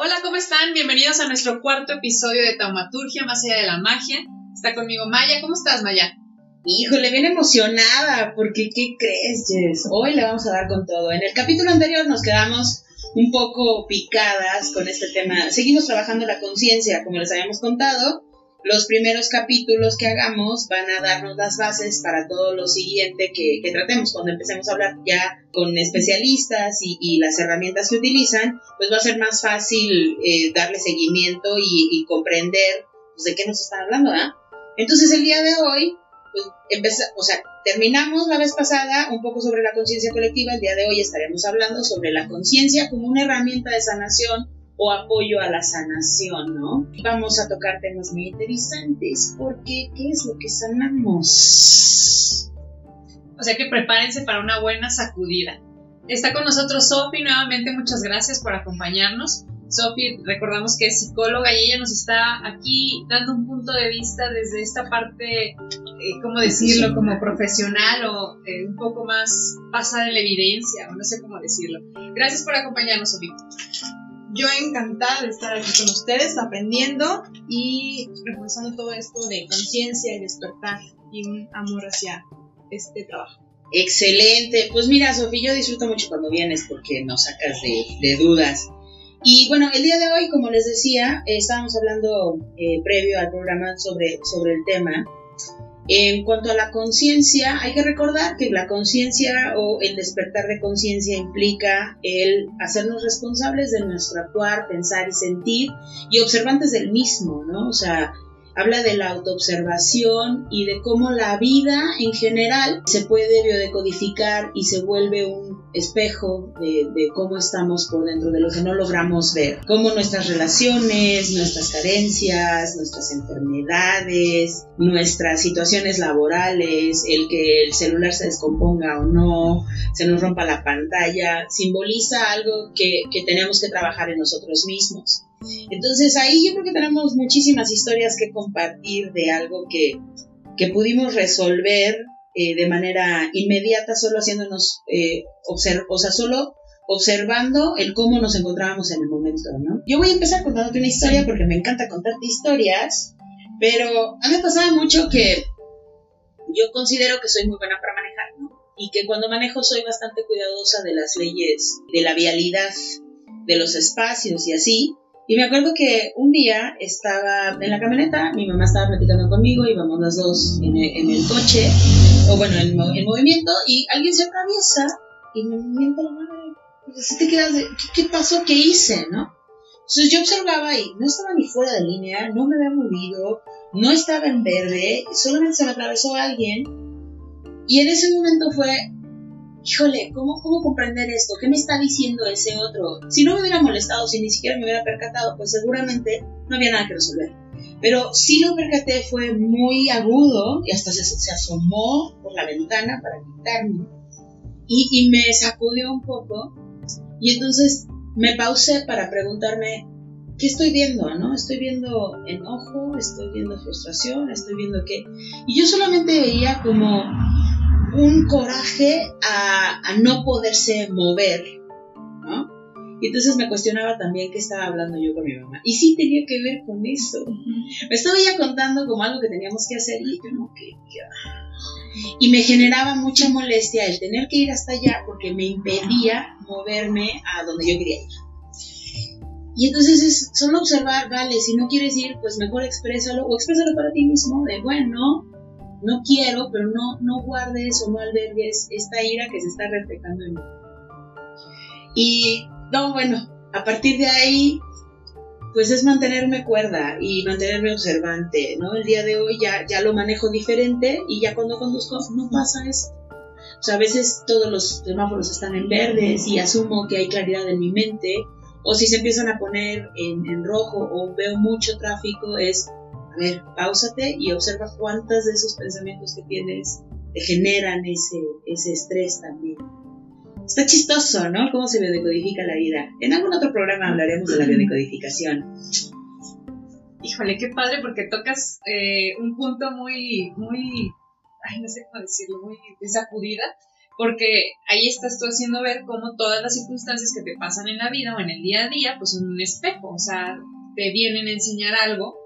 Hola, ¿cómo están? Bienvenidos a nuestro cuarto episodio de Taumaturgia más allá de la magia. Está conmigo Maya. ¿Cómo estás, Maya? Híjole, bien emocionada, porque ¿qué crees, Jess? Hoy le vamos a dar con todo. En el capítulo anterior nos quedamos un poco picadas con este tema. Seguimos trabajando la conciencia, como les habíamos contado. Los primeros capítulos que hagamos van a darnos las bases para todo lo siguiente que, tratemos. Cuando empecemos a hablar ya con especialistas y, las herramientas que utilizan, pues va a ser más fácil eh, darle seguimiento y, comprender pues, de qué nos están hablando, ¿ah? Entonces el día de hoy pues o sea, terminamos la vez pasada un poco sobre la conciencia colectiva, el día de hoy estaremos hablando sobre la conciencia como una herramienta de sanación o apoyo a la sanación, ¿no? Vamos a tocar temas muy interesantes porque ¿qué es lo que sanamos? O sea que prepárense para una buena sacudida. Está con nosotros Sofi nuevamente, muchas gracias por acompañarnos. Sophie, recordamos que es psicóloga y ella nos está aquí dando un punto de vista desde esta parte, eh, ¿cómo decirlo?, como profesional o eh, un poco más basada en la evidencia, o no sé cómo decirlo. Gracias por acompañarnos, Sophie. Yo encantada de estar aquí con ustedes, aprendiendo y reforzando todo esto de conciencia y despertar y un amor hacia este trabajo. Excelente. Pues mira, Sofía, yo disfruto mucho cuando vienes porque nos sacas de, dudas. Y bueno, el día de hoy, como les decía, estábamos hablando eh, previo al programa sobre, sobre el tema. En cuanto a la conciencia, hay que recordar que la conciencia o el despertar de conciencia implica el hacernos responsables de nuestro actuar, pensar y sentir y observantes del mismo, ¿no? O sea, habla de la autoobservación y de cómo la vida en general se puede biodecodificar y se vuelve un espejo de, cómo estamos por dentro, de lo que no logramos ver, cómo nuestras relaciones, nuestras carencias, nuestras enfermedades, nuestras situaciones laborales, el que el celular se descomponga o no, se nos rompa la pantalla, simboliza algo que, que tenemos que trabajar en nosotros mismos. Entonces ahí yo creo que tenemos muchísimas historias que compartir de algo que, pudimos resolver eh, de manera inmediata solo haciéndonos, eh, o sea, solo observando el cómo nos encontrábamos en el momento, ¿no? Yo voy a empezar contándote una historia porque me encanta contarte historias, pero a mí me pasaba mucho que yo considero que soy muy buena para manejar, ¿no? Y que cuando manejo soy bastante cuidadosa de las leyes de la vialidad, de los espacios y así. Y me acuerdo que un día estaba en la camioneta, mi mamá estaba platicando conmigo, íbamos las dos en el, coche, o bueno, en, movimiento, y alguien se atraviesa y me miente la madre. Pues te quedas de, ¿qué, pasó? ¿Qué hice? ¿No? Entonces yo observaba y no estaba ni fuera de línea, no me había movido, no estaba en verde, solamente se me atravesó alguien. Y en ese momento fue, híjole, ¿cómo, ¿cómo comprender esto? ¿Qué me está diciendo ese otro? Si no me hubiera molestado, si ni siquiera me hubiera percatado, pues seguramente no había nada que resolver. Pero sí lo percaté, fue muy agudo y hasta se, asomó por la ventana para quitarme. Y, y me sacudió un poco. Y entonces me pausé para preguntarme, ¿qué estoy viendo? ¿No? Estoy viendo enojo, estoy viendo frustración, estoy viendo qué. Y yo solamente veía como un coraje a, no poderse mover, ¿no? Y entonces me cuestionaba también qué estaba hablando yo con mi mamá. Y sí tenía que ver con eso. Me estaba ya contando como algo que teníamos que hacer y yo no quería. Y me generaba mucha molestia el tener que ir hasta allá porque me impedía moverme a donde yo quería ir. Y entonces es solo observar, vale, si no quieres ir, pues mejor exprésalo o exprésalo para ti mismo, de bueno, no quiero, pero no, no guardes o no albergues esta ira que se está reflejando en mí. Y no, bueno, a partir de ahí, pues es mantenerme cuerda y mantenerme observante, ¿no? El día de hoy ya, ya lo manejo diferente y ya cuando conduzco no pasa eso. O sea, a veces todos los semáforos están en verdes y asumo que hay claridad en mi mente, o si se empiezan a poner en, en rojo o veo mucho tráfico, es a ver, pausate y observa cuántas de esos pensamientos que tienes te generan ese, ese estrés también. Está chistoso, ¿no? Cómo se biodecodifica la vida. En algún otro programa hablaremos de la biodecodificación. Híjole, qué padre porque tocas eh, un punto muy, muy, ay, no sé cómo decirlo, muy de sacudida, porque ahí estás tú haciendo ver cómo todas las circunstancias que te pasan en la vida o en el día a día, pues son un espejo, o sea, te vienen a enseñar algo,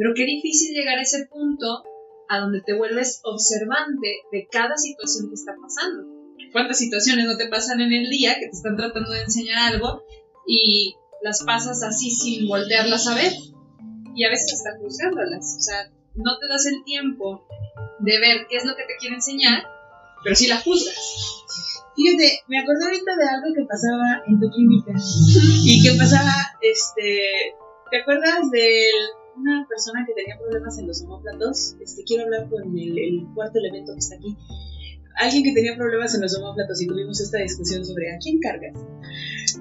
pero qué difícil llegar a ese punto a donde te vuelves observante de cada situación que está pasando. ¿Cuántas situaciones no te pasan en el día que te están tratando de enseñar algo y las pasas así sin voltearlas a ver? Y a veces hasta juzgándolas, o sea, no te das el tiempo de ver qué es lo que te quiere enseñar, pero sí la juzgas. Fíjate, me acordé ahorita de algo que pasaba en tu clínica y que pasaba, este, ¿te acuerdas de una persona que tenía problemas en los homóplatos? Este, quiero hablar con el, el cuarto elemento que está aquí. Alguien que tenía problemas en los homóplatos y tuvimos esta discusión sobre a quién cargas.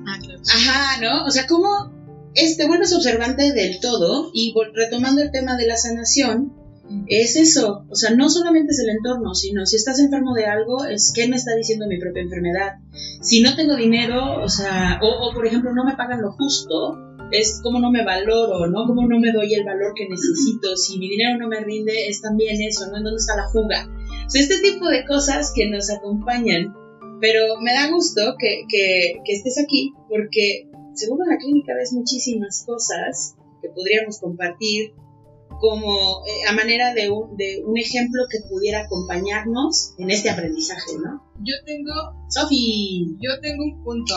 Ah, claro. Ajá, ¿no? O sea, ¿cómo es, te vuelves observante del todo y retomando el tema de la sanación, es eso, o sea, no solamente es el entorno, sino si estás enfermo de algo, es qué me está diciendo mi propia enfermedad. Si no tengo dinero, o sea, o, o, por ejemplo no me pagan lo justo, es como no me valoro, ¿no? Como no me doy el valor que necesito, si mi dinero no me rinde, es también eso, ¿no? ¿En dónde está la fuga? O sea, este tipo de cosas que nos acompañan, pero me da gusto que, que, que estés aquí, porque seguro en la clínica ves muchísimas cosas que podríamos compartir como eh, a manera de un, de un ejemplo que pudiera acompañarnos en este aprendizaje, ¿no? Yo tengo, Sofi, yo tengo un punto.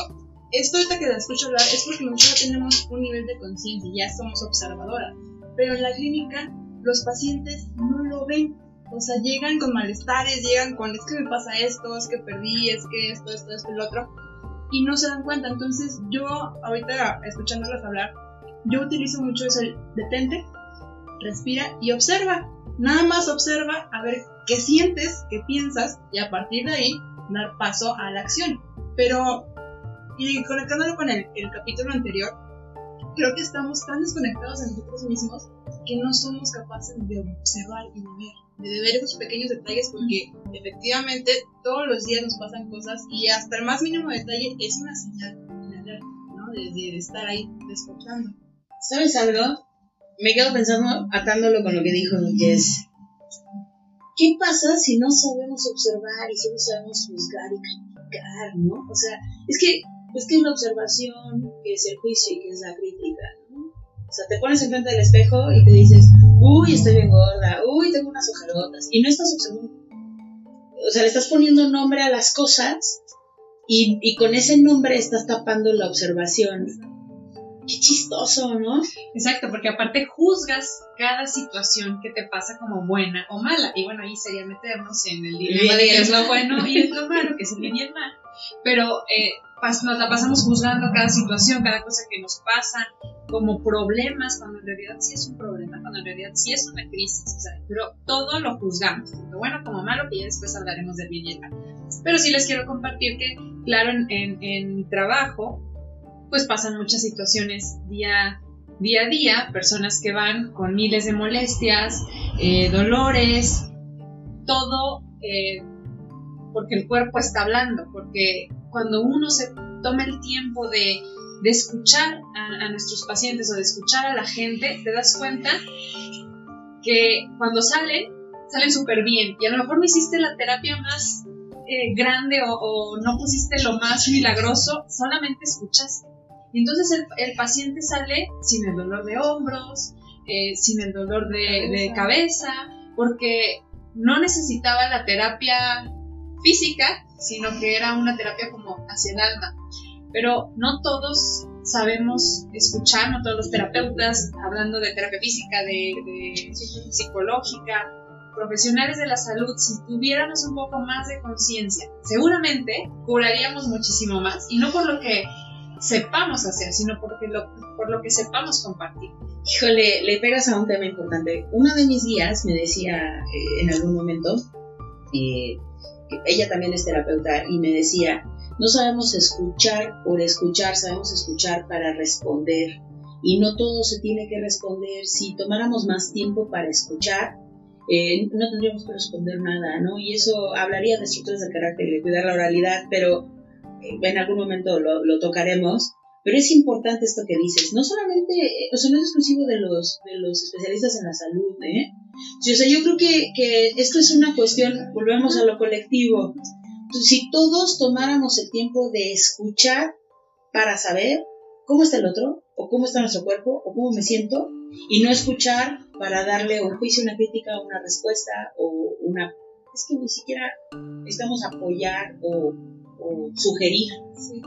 Esto ahorita que la escucho hablar es porque nosotros tenemos un nivel de conciencia, ya somos observadoras. Pero en la clínica los pacientes no lo ven. O sea, llegan con malestares, llegan con es que me pasa esto, es que perdí, es que esto, esto, esto lo otro. Y no se dan cuenta. Entonces yo, ahorita escuchándolas hablar, yo utilizo mucho eso, el detente, respira y observa. Nada más observa a ver qué sientes, qué piensas y a partir de ahí dar paso a la acción. Pero, y conectándolo con el, el capítulo anterior, creo que estamos tan desconectados de nosotros mismos que no somos capaces de observar y de ver, de ver esos pequeños detalles porque efectivamente todos los días nos pasan cosas y hasta el más mínimo detalle es una señal, ¿no? De, de estar ahí escuchando. ¿sabes algo? Me quedo pensando, atándolo con lo que dijo, es, ¿qué pasa si no sabemos observar y solo sabemos juzgar y criticar, ¿no? O sea, es que, es que es la observación, que es el juicio y que es la crítica, ¿no? O sea, te pones enfrente del espejo y te dices, uy, estoy bien gorda, uy, tengo unas ojerotas, y no estás observando. O sea, le estás poniendo nombre a las cosas y, y con ese nombre estás tapando la observación. Qué chistoso, ¿no? Exacto, porque aparte juzgas cada situación que te pasa como buena o mala. Y bueno, ahí sería meternos en el dilema de qué es lo bueno y es lo malo, que es el bien y el mal. Pero eh, pas- nos la pasamos juzgando cada situación, cada cosa que nos pasa como problemas, cuando en realidad sí es un problema, cuando en realidad sí es una crisis. o sea, pero todo lo juzgamos, tanto bueno como malo, que ya después hablaremos del bien y el mal. Pero sí les quiero compartir que, claro, en, en, en mi trabajo, pues pasan muchas situaciones día, día a día, personas que van con miles de molestias, eh, dolores, todo eh, porque el cuerpo está hablando, porque cuando uno se toma el tiempo de, de escuchar a, a nuestros pacientes o de escuchar a la gente, te das cuenta que cuando salen, salen súper bien y a lo mejor no hiciste la terapia más eh, grande o, o no pusiste lo más milagroso, solamente escuchaste. Y entonces el, el paciente sale sin el dolor de hombros, eh, sin el dolor de, de cabeza, porque no necesitaba la terapia física, sino que era una terapia como hacia el alma. Pero no todos sabemos escuchar, no todos los terapeutas, hablando de terapia física, de, psicológica, profesionales de la salud, si tuviéramos un poco más de conciencia, seguramente curaríamos muchísimo más. Y no por lo que sepamos hacer, sino porque lo, por lo que sepamos compartir. Híjole, le pegas a un tema importante. Una de mis guías me decía eh, en algún momento, eh, ella también es terapeuta, y me decía, no sabemos escuchar por escuchar, sabemos escuchar para responder. Y no todo se tiene que responder. Si tomáramos más tiempo para escuchar, eh, no tendríamos que responder nada, ¿no? Y eso hablaría de estructuras del carácter y de cuidar la oralidad, pero eh, en algún momento lo, tocaremos. Pero es importante esto que dices, no solamente, eh, o sea, no es exclusivo de los, de los especialistas en la salud, ¿eh? Sí, o sea, yo creo que, que esto es una cuestión, volvemos a lo colectivo, si todos tomáramos el tiempo de escuchar para saber cómo está el otro, o cómo está nuestro cuerpo, o cómo me siento, y no escuchar para darle un juicio, una crítica, una respuesta, o una... Es que ni siquiera necesitamos apoyar o, sugerir. Sí.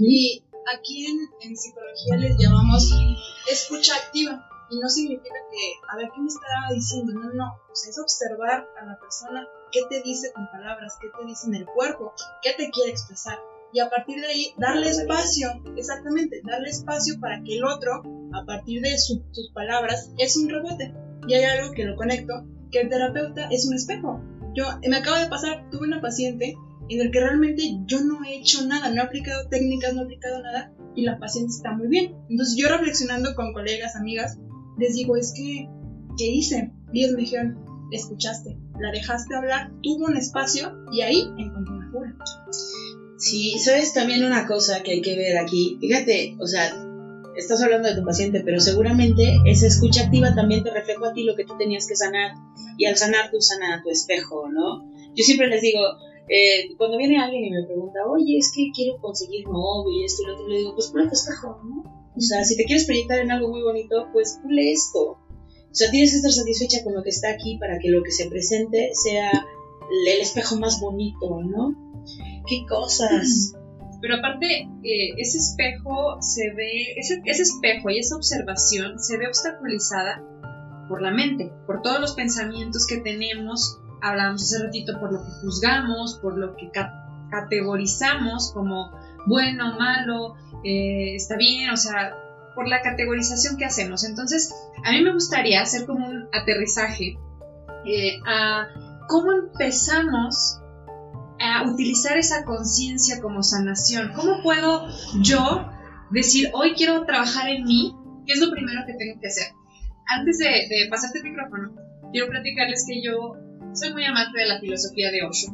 Y aquí en, en psicología les llamamos escucha activa y no significa que, a ver, ¿qué me está diciendo? No, no, o sea, es observar a la persona qué te dice con palabras, qué te dice en el cuerpo, qué te quiere expresar. Y a partir de ahí, darle espacio, exactamente, darle espacio para que el otro, a partir de sus palabras, es un rebote. Y hay algo que lo conecto, que el terapeuta es un espejo. Yo, me acaba de pasar, tuve una paciente en el que realmente yo no he hecho nada, no he aplicado técnicas, no he aplicado nada, y la paciente está muy bien. Entonces yo reflexionando con colegas, amigas, les digo, es que, ¿qué hice? Y ellos me dijeron, escuchaste, la dejaste hablar, tuvo un espacio y ahí encontró una cura. Sí, sabes también una cosa que hay que ver aquí. Fíjate, o sea, estás hablando de tu paciente, pero seguramente esa escucha activa también te reflejó a ti lo que tú tenías que sanar. Y al sanar tú sanas a tu espejo, ¿no? Yo siempre les digo, eh, cuando viene alguien y me pregunta, oye, es que quiero conseguir novio y esto y lo otro, le digo, pues ponle tu espejo, ¿no? O sea, si te quieres proyectar en algo muy bonito, pues ponle esto. O sea, tienes que estar satisfecha con lo que está aquí para que lo que se presente sea el espejo más bonito, ¿no? ¿Qué cosas? Pero aparte, eh, ese espejo se ve, ese, ese espejo y esa observación se ve obstaculizada por la mente, por todos los pensamientos que tenemos, hablamos hace ratito, por lo que juzgamos, por lo que categorizamos como bueno, malo, eh, está bien, o sea, por la categorización que hacemos. Entonces, a mí me gustaría hacer como un aterrizaje eh, a cómo empezamos a utilizar esa conciencia como sanación. ¿Cómo puedo yo decir, hoy quiero trabajar en mí? ¿Qué es lo primero que tengo que hacer? Antes de, de pasarte el micrófono, quiero platicarles que yo soy muy amante de la filosofía de Osho.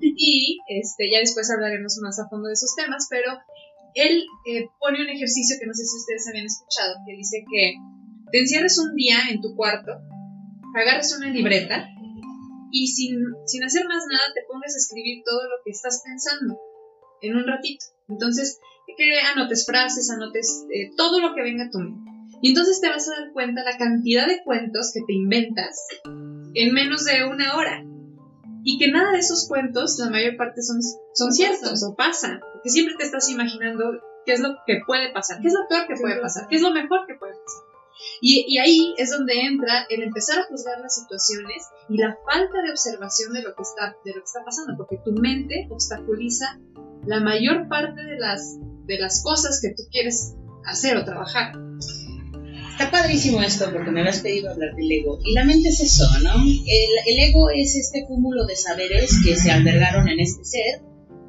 Y este, ya después hablaremos más a fondo de esos temas, pero él eh, pone un ejercicio que no sé si ustedes habían escuchado, que dice que te encierres un día en tu cuarto, agarres una libreta y sin, sin hacer más nada te pongas a escribir todo lo que estás pensando en un ratito. Entonces, que anotes frases, anotes eh, todo lo que venga a tu mente. Y entonces te vas a dar cuenta la cantidad de cuentos que te inventas en menos de una hora. Y que nada de esos cuentos, la mayor parte son, son ciertos o pasan. Porque siempre te estás imaginando qué es lo que puede pasar, qué es lo peor que puede pasar, qué es lo mejor que puede pasar. Y, y, ahí es donde entra el empezar a juzgar las situaciones y la falta de observación de lo que está, de lo que está pasando, porque tu mente obstaculiza la mayor parte de las, de las cosas que tú quieres hacer o trabajar. Está padrísimo esto porque me habías pedido hablar del ego. Y la mente es eso, ¿no? El, ego es este cúmulo de saberes que se albergaron en este ser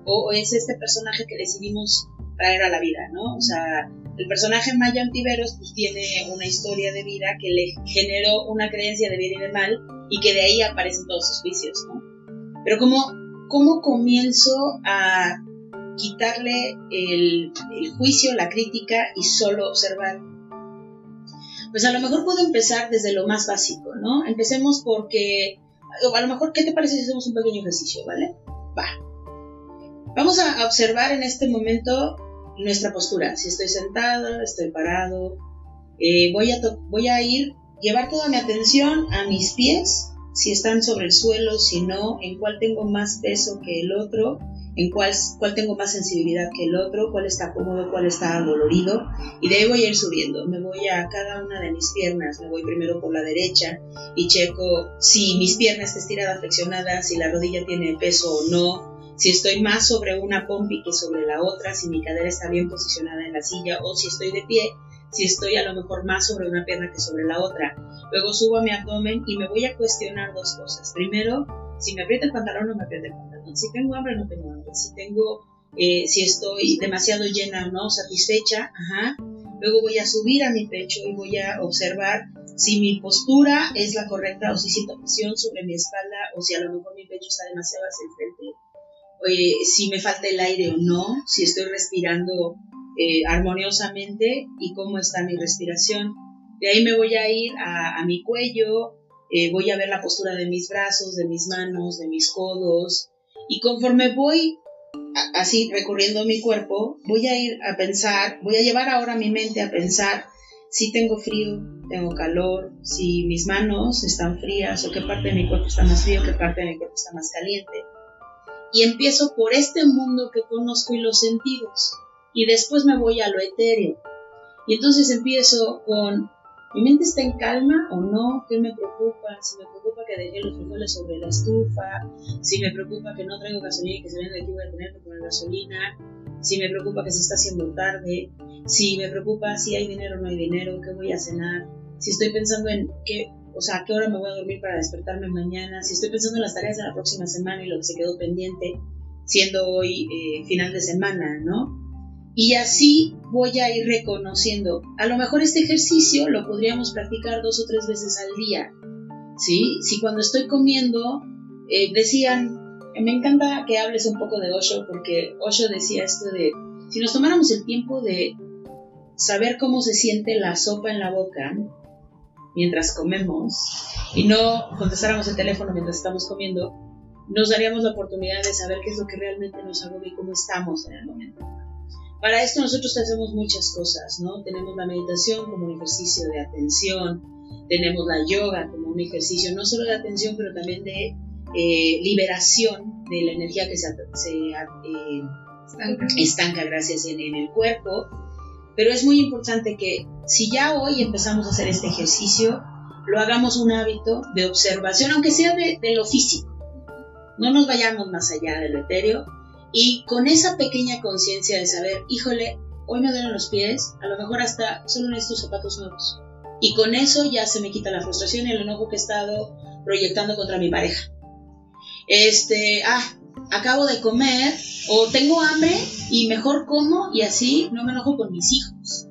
o es este personaje que decidimos traer a la vida, ¿no? O sea, el personaje Maya Antiveros pues tiene una historia de vida que le generó una creencia de bien y de mal y que de ahí aparecen todos sus vicios, ¿no? Pero ¿cómo, cómo comienzo a quitarle el, el juicio, la crítica y solo observar? Pues a lo mejor puedo empezar desde lo más básico, ¿no? Empecemos porque, a lo mejor, ¿qué te parece si hacemos un pequeño ejercicio, ¿vale? Va. Vamos a observar en este momento nuestra postura. Si estoy sentado, estoy parado. Eh, voy, a voy a ir, llevar toda mi atención a mis pies, si están sobre el suelo, si no, en cuál tengo más peso que el otro en cuál, cuál tengo más sensibilidad que el otro, cuál está cómodo, cuál está dolorido, y de ahí voy a ir subiendo. Me voy a cada una de mis piernas, me voy primero por la derecha y checo si mis piernas están estiradas, flexionadas, si la rodilla tiene peso o no, si estoy más sobre una pompi que sobre la otra, si mi cadera está bien posicionada en la silla o si estoy de pie, si estoy a lo mejor más sobre una pierna que sobre la otra. Luego subo a mi abdomen y me voy a cuestionar dos cosas. Primero, si me aprieta el pantalón o me aprieta el pantalón, si tengo hambre no tengo hambre, si tengo, eh, si estoy demasiado llena o no, satisfecha, ajá. Luego voy a subir a mi pecho y voy a observar si mi postura es la correcta o si siento presión sobre mi espalda o si a lo mejor mi pecho está demasiado hacia el frente, eh, si me falta el aire o no, si estoy respirando eh, armoniosamente y cómo está mi respiración. De ahí me voy a ir a mi cuello, eh, voy a ver la postura de mis brazos, de mis manos, de mis codos Y conforme voy así recorriendo mi cuerpo, voy a ir a pensar, voy a llevar ahora mi mente a pensar si tengo frío, tengo calor, si mis manos están frías o qué parte de mi cuerpo está más frío, qué parte de mi cuerpo está más caliente. Y empiezo por este mundo que conozco y los sentidos. Y después me voy a lo etéreo. Y entonces empiezo con ¿Mi mente está en calma o no? ¿Qué me preocupa? Si me preocupa que dejé los frijoles sobre la estufa, si me preocupa que no traigo gasolina y que saliendo de aquí voy a tener que poner gasolina, si me preocupa que se está haciendo tarde, si me preocupa si hay dinero o no hay dinero, qué voy a cenar, si estoy pensando en qué, o sea, qué hora me voy a dormir para despertarme mañana, si estoy pensando en las tareas de la próxima semana y lo que se quedó pendiente, siendo hoy eh, final de semana, ¿no? Y así voy a ir reconociendo. A lo mejor este ejercicio lo podríamos practicar dos o tres veces al día. ¿Sí? Si cuando estoy comiendo eh, decían, me encanta que hables un poco de Osho porque Osho decía esto de, si nos tomáramos el tiempo de saber cómo se siente la sopa en la boca mientras comemos y no contestáramos el teléfono mientras estamos comiendo, nos daríamos la oportunidad de saber qué es lo que realmente nos agobia y cómo estamos en el momento. Para esto nosotros hacemos muchas cosas, ¿no? Tenemos la meditación como un ejercicio de atención, tenemos la yoga como un ejercicio no solo de atención, pero también de eh, liberación de la energía que se, eh, estanca. gracias, en, el cuerpo. Pero es muy importante que si ya hoy empezamos a hacer este ejercicio, lo hagamos un hábito de observación, aunque sea de, de lo físico. No nos vayamos más allá de lo etéreo, y con esa pequeña conciencia de saber, híjole, hoy me duelen los pies, a lo mejor hasta solo necesito zapatos nuevos. Y con eso ya se me quita la frustración y el enojo que he estado proyectando contra mi pareja. Este, ah, acabo de comer o tengo hambre y mejor como y así no me enojo con mis hijos.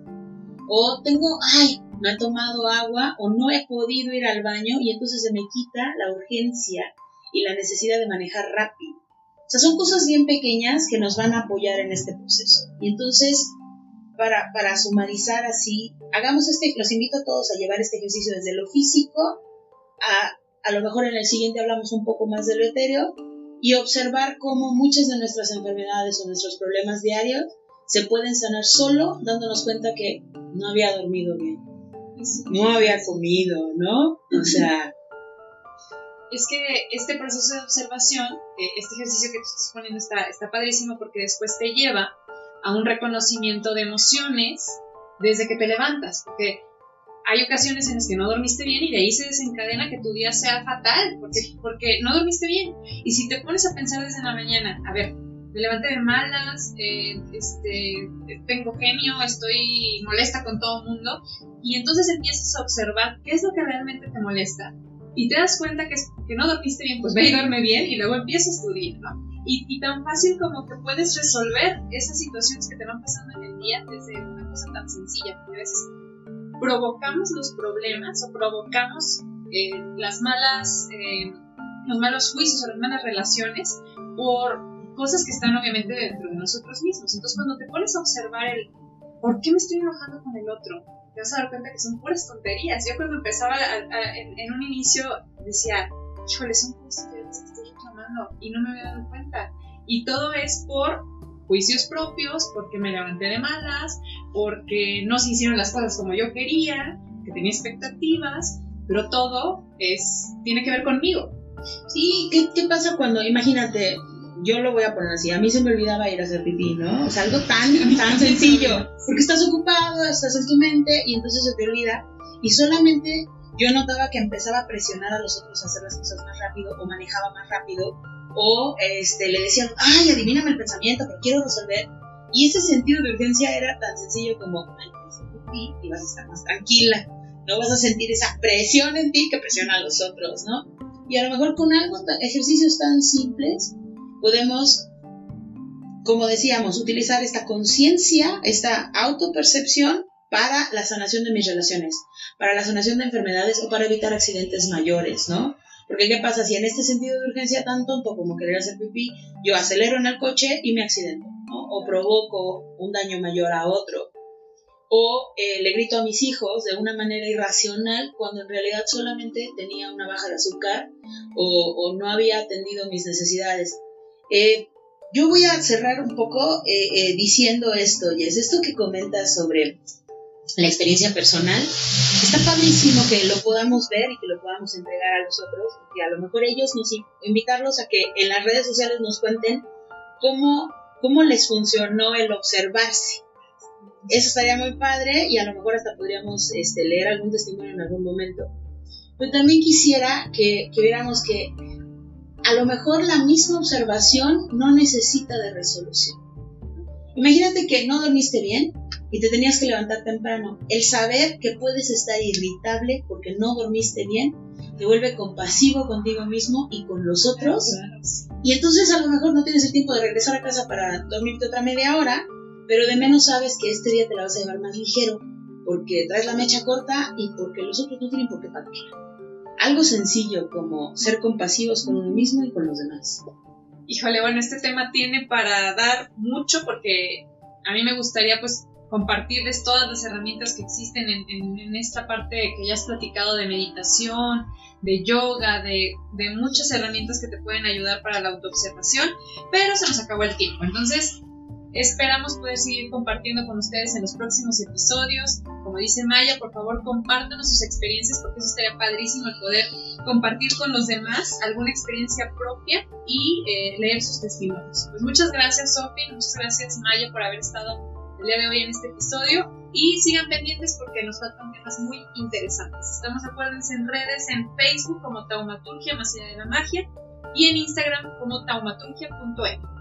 O tengo, ay, no he tomado agua o no he podido ir al baño y entonces se me quita la urgencia y la necesidad de manejar rápido. O sea, son cosas bien pequeñas que nos van a apoyar en este proceso. Y entonces, para, para sumarizar así, hagamos este, los invito a todos a llevar este ejercicio desde lo físico a, a lo mejor en el siguiente hablamos un poco más de lo etéreo y observar cómo muchas de nuestras enfermedades o nuestros problemas diarios se pueden sanar solo dándonos cuenta que no había dormido bien, no había comido, ¿no? O sea, es que este proceso de observación, eh, este ejercicio que tú estás poniendo está, está padrísimo porque después te lleva a un reconocimiento de emociones desde que te levantas, porque hay ocasiones en las que no dormiste bien y de ahí se desencadena que tu día sea fatal, porque, porque no dormiste bien. Y si te pones a pensar desde la mañana, a ver, me levanté de malas, eh, este, tengo genio, estoy molesta con todo el mundo, y entonces empiezas a observar qué es lo que realmente te molesta y te das cuenta que, que no dormiste bien, pues ve y duerme bien y luego empiezas tu día, y, tan fácil como que puedes resolver esas situaciones que te van pasando en el día desde una cosa tan sencilla, porque a veces provocamos los problemas o provocamos eh, las malas, eh, los malos juicios o las malas relaciones por cosas que están obviamente dentro de nosotros mismos. Entonces cuando te pones a observar el por qué me estoy enojando con el otro, te vas a dar cuenta que son puras tonterías. Yo cuando empezaba en, un inicio decía, híjole, son cosas que estoy reclamando y no me había dado cuenta. Y todo es por juicios propios, porque me levanté de malas, porque no se hicieron las cosas como yo quería, que tenía expectativas, pero todo es tiene que ver conmigo. Sí, ¿qué, qué pasa cuando, imagínate, yo lo voy a poner así, a mí se me olvidaba ir a hacer pipí, ¿no? O sea, algo tan, tan sencillo, porque estás ocupado, estás en tu mente y entonces se te olvida. Y solamente yo notaba que empezaba a presionar a los otros a hacer las cosas más rápido o manejaba más rápido o este, le decían, ay, adivíname el pensamiento, pero quiero resolver. Y ese sentido de urgencia era tan sencillo como, ay, y vas a estar más tranquila. No vas a sentir esa presión en ti que presiona a los otros, ¿no? Y a lo mejor con algo, ejercicios tan simples, podemos, como decíamos, utilizar esta conciencia, esta autopercepción para la sanación de mis relaciones, para la sanación de enfermedades o para evitar accidentes mayores, ¿no? Porque ¿qué pasa si en este sentido de urgencia tan tonto como querer hacer pipí, yo acelero en el coche y me accidento, ¿no? O provoco un daño mayor a otro. O eh, le grito a mis hijos de una manera irracional cuando en realidad solamente tenía una baja de azúcar o, o no había atendido mis necesidades Eh, yo voy a cerrar un poco eh, eh, diciendo esto, y es esto que comentas sobre la experiencia personal. Está padrísimo que lo podamos ver y que lo podamos entregar a los otros, y a lo mejor ellos nos invitarlos a que en las redes sociales nos cuenten cómo, cómo les funcionó el observarse. Eso estaría muy padre y a lo mejor hasta podríamos este, leer algún testimonio en algún momento. Pero también quisiera que, que viéramos que a lo mejor la misma observación no necesita de resolución. Imagínate que no dormiste bien y te tenías que levantar temprano. El saber que puedes estar irritable porque no dormiste bien te vuelve compasivo contigo mismo y con los otros. Y entonces a lo mejor no tienes el tiempo de regresar a casa para dormirte otra media hora, pero de menos sabes que este día te la vas a llevar más ligero porque traes la mecha corta y porque los otros no tienen por qué partir algo sencillo como ser compasivos con uno mismo y con los demás. Híjole, bueno, este tema tiene para dar mucho porque a mí me gustaría pues compartirles todas las herramientas que existen en, esta parte que ya has platicado de meditación, de yoga, de, de, muchas herramientas que te pueden ayudar para la autoobservación, pero se nos acabó el tiempo. Entonces, Esperamos poder seguir compartiendo con ustedes en los próximos episodios. Como dice Maya, por favor compártanos sus experiencias porque eso estaría padrísimo el poder compartir con los demás alguna experiencia propia y eh, leer sus testimonios. Pues muchas gracias Sofi, muchas gracias Maya por haber estado el día de hoy en este episodio y sigan pendientes porque nos faltan temas muy interesantes. Estamos acuérdense en redes, en Facebook como Taumaturgia más allá de la magia y en Instagram como taumaturgia.m.